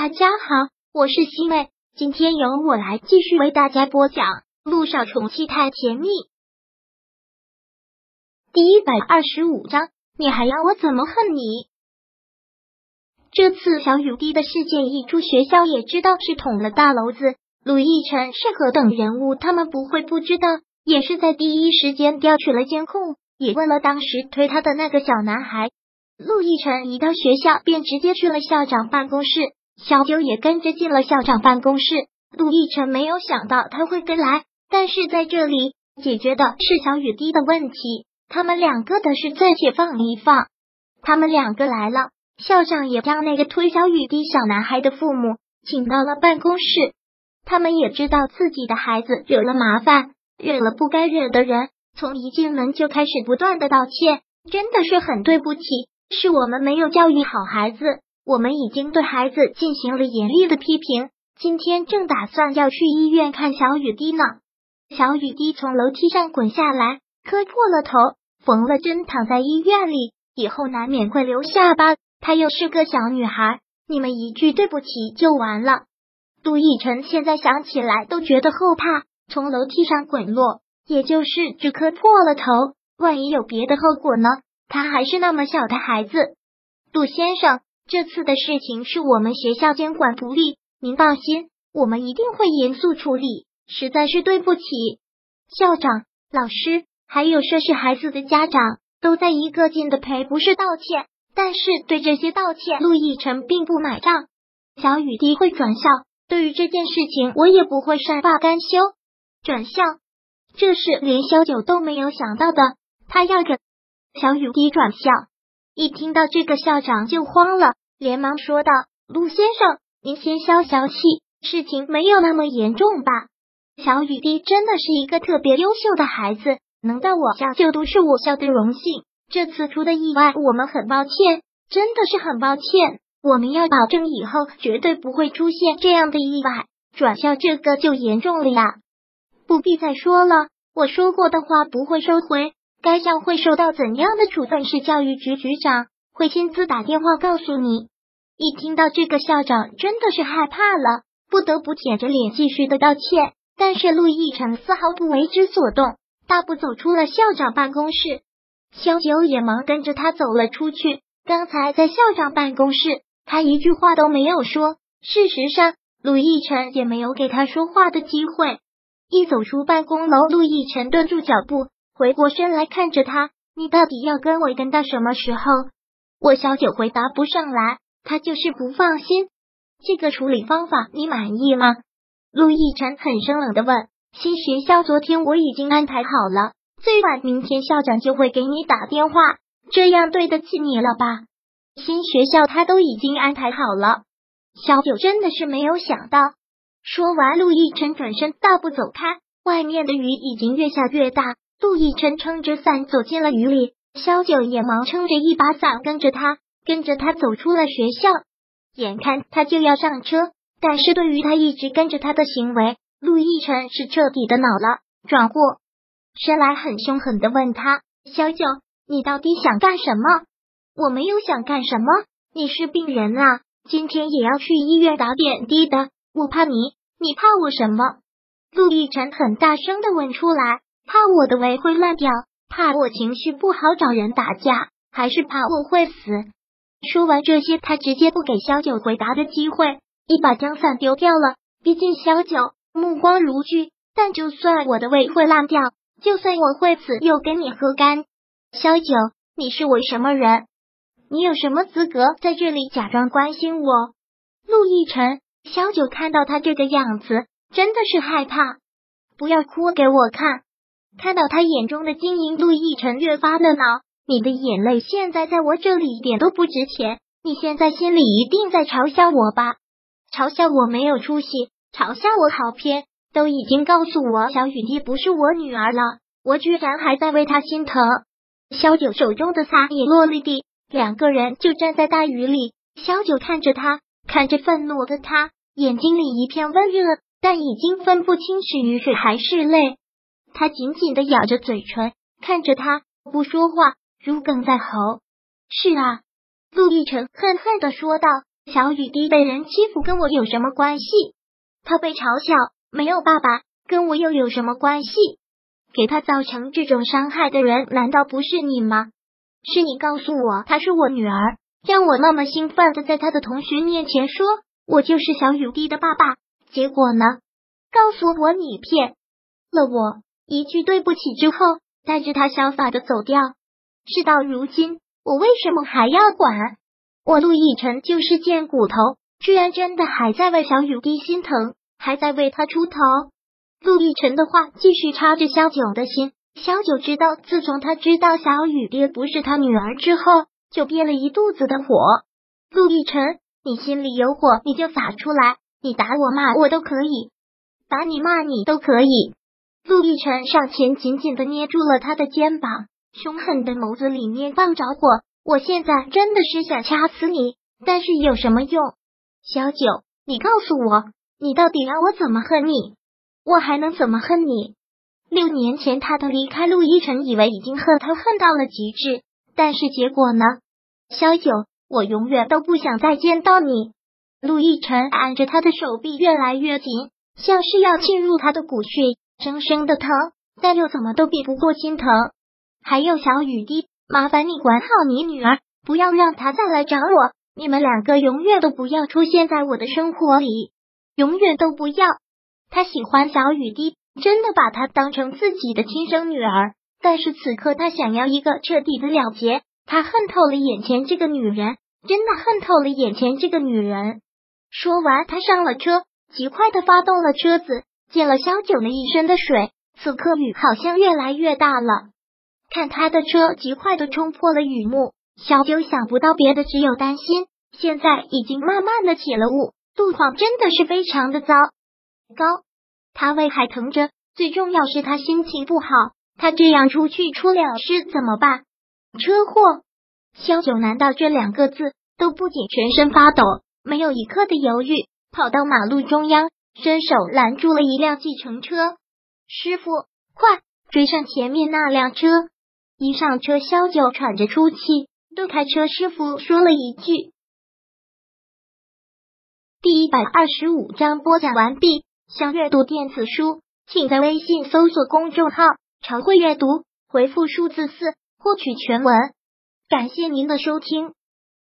大家好，我是西妹，今天由我来继续为大家播讲《路上宠妻太甜蜜》第一百二十五章。你还要我怎么恨你？这次小雨滴的事件一出，学校也知道是捅了大娄子。陆亦辰是何等人物，他们不会不知道，也是在第一时间调取了监控，也问了当时推他的那个小男孩。陆亦辰一到学校，便直接去了校长办公室。小九也跟着进了校长办公室。陆亦辰没有想到他会跟来，但是在这里解决的是小雨滴的问题。他们两个的事暂且放一放。他们两个来了，校长也将那个推小雨滴小男孩的父母请到了办公室。他们也知道自己的孩子惹了麻烦，惹了不该惹的人，从一进门就开始不断的道歉，真的是很对不起，是我们没有教育好孩子。我们已经对孩子进行了严厉的批评，今天正打算要去医院看小雨滴呢。小雨滴从楼梯上滚下来，磕破了头，缝了针，躺在医院里，以后难免会留下疤。她又是个小女孩，你们一句对不起就完了。杜奕晨现在想起来都觉得后怕，从楼梯上滚落，也就是只磕破了头，万一有别的后果呢？他还是那么小的孩子，杜先生。这次的事情是我们学校监管不力，您放心，我们一定会严肃处理。实在是对不起，校长、老师还有涉事孩子的家长都在一个劲的赔不是道歉，但是对这些道歉，陆亦辰并不买账。小雨滴会转校，对于这件事情，我也不会善罢甘休。转校，这是连萧九都没有想到的，他要着小雨滴转校。一听到这个，校长就慌了，连忙说道：“陆先生，您先消消气，事情没有那么严重吧？小雨滴真的是一个特别优秀的孩子，能到我校就读是我校的荣幸。这次出的意外，我们很抱歉，真的是很抱歉。我们要保证以后绝对不会出现这样的意外。转校这个就严重了呀，不必再说了，我说过的话不会收回。”该校会受到怎样的处分？是教育局局长会亲自打电话告诉你。一听到这个，校长真的是害怕了，不得不舔着脸继续的道歉。但是陆亦辰丝毫不为之所动，大步走出了校长办公室。萧九也忙跟着他走了出去。刚才在校长办公室，他一句话都没有说。事实上，陆亦辰也没有给他说话的机会。一走出办公楼，陆亦辰顿住脚步。回过身来看着他，你到底要跟我跟到什么时候？我小九回答不上来，他就是不放心。这个处理方法你满意吗？陆亦辰很生冷的问。新学校昨天我已经安排好了，最晚明天校长就会给你打电话，这样对得起你了吧？新学校他都已经安排好了。小九真的是没有想到。说完，陆亦辰转身大步走开，外面的雨已经越下越大。陆亦辰撑着伞走进了雨里，萧九也忙撑着一把伞跟着他，跟着他走出了学校。眼看他就要上车，但是对于他一直跟着他的行为，陆亦辰是彻底的恼了，转过身来很凶狠的问他：“萧九，你到底想干什么？”“我没有想干什么，你是病人啊，今天也要去医院打点滴的，我怕你，你怕我什么？”陆亦辰很大声的问出来。怕我的胃会烂掉，怕我情绪不好找人打架，还是怕我会死？说完这些，他直接不给萧九回答的机会，一把将伞丢掉了。毕竟萧九目光如炬，但就算我的胃会烂掉，就算我会死，又跟你何干？萧九，你是我什么人？你有什么资格在这里假装关心我？陆亦辰，萧九看到他这个样子，真的是害怕。不要哭给我看。看到他眼中的晶莹，陆亦辰越发的恼。你的眼泪现在在我这里一点都不值钱。你现在心里一定在嘲笑我吧？嘲笑我没有出息，嘲笑我好偏。都已经告诉我小雨滴不是我女儿了，我居然还在为她心疼。萧九手中的伞也落了地，两个人就站在大雨里。萧九看着他，看着愤怒的他，眼睛里一片温热，但已经分不清是雨水还是泪。他紧紧的咬着嘴唇，看着他不说话，如鲠在喉。是啊，陆亦辰恨恨的说道：“小雨滴被人欺负跟我有什么关系？他被嘲笑，没有爸爸，跟我又有什么关系？给他造成这种伤害的人，难道不是你吗？是你告诉我她是我女儿，让我那么兴奋的在他的同学面前说我就是小雨滴的爸爸。结果呢？告诉我你骗了我，一句对不起之后，带着他潇洒的走掉。事到如今，我为什么还要管？我陆亦辰就是贱骨头，居然真的还在为小雨滴心疼，还在为他出头。陆亦辰的话继续插着萧九的心。萧九知道，自从他知道小雨滴不是他女儿之后，就憋了一肚子的火。陆亦辰，你心里有火，你就撒出来，你打我骂我都可以，打你骂你都可以。陆亦辰上前紧紧的捏住了他的肩膀，凶狠的眸子里面放着火。我现在真的是想掐死你，但是有什么用？小九，你告诉我，你到底让我怎么恨你？我还能怎么恨你？六年前他的离开，陆一晨以为已经恨他恨到了极致，但是结果呢？小九，我永远都不想再见到你。陆亦辰按着他的手臂越来越紧，像是要进入他的骨血，生生的疼，但又怎么都比不过心疼。还有小雨滴。麻烦你管好你女儿，不要让她再来找我。你们两个永远都不要出现在我的生活里，永远都不要。他喜欢小雨滴，真的把她当成自己的亲生女儿。但是此刻他想要一个彻底的了结。他恨透了眼前这个女人，真的恨透了眼前这个女人。说完，他上了车，极快的发动了车子，溅了萧九那一身的水。此刻雨好像越来越大了。看他的车极快的冲破了雨幕，小九想不到别的，只有担心。现在已经慢慢的起了雾，路况真的是非常的糟糕。他胃还疼着，最重要是他心情不好。他这样出去出了事怎么办？车祸？萧九难道这两个字都不仅全身发抖，没有一刻的犹豫，跑到马路中央，伸手拦住了一辆计程车。师傅，快追上前面那辆车！一上车，萧九喘着粗气，对开车师傅说了一句：“第一百二十五章播讲完毕。想阅读电子书，请在微信搜索公众号‘常会阅读’，回复数字四获取全文。感谢您的收听。”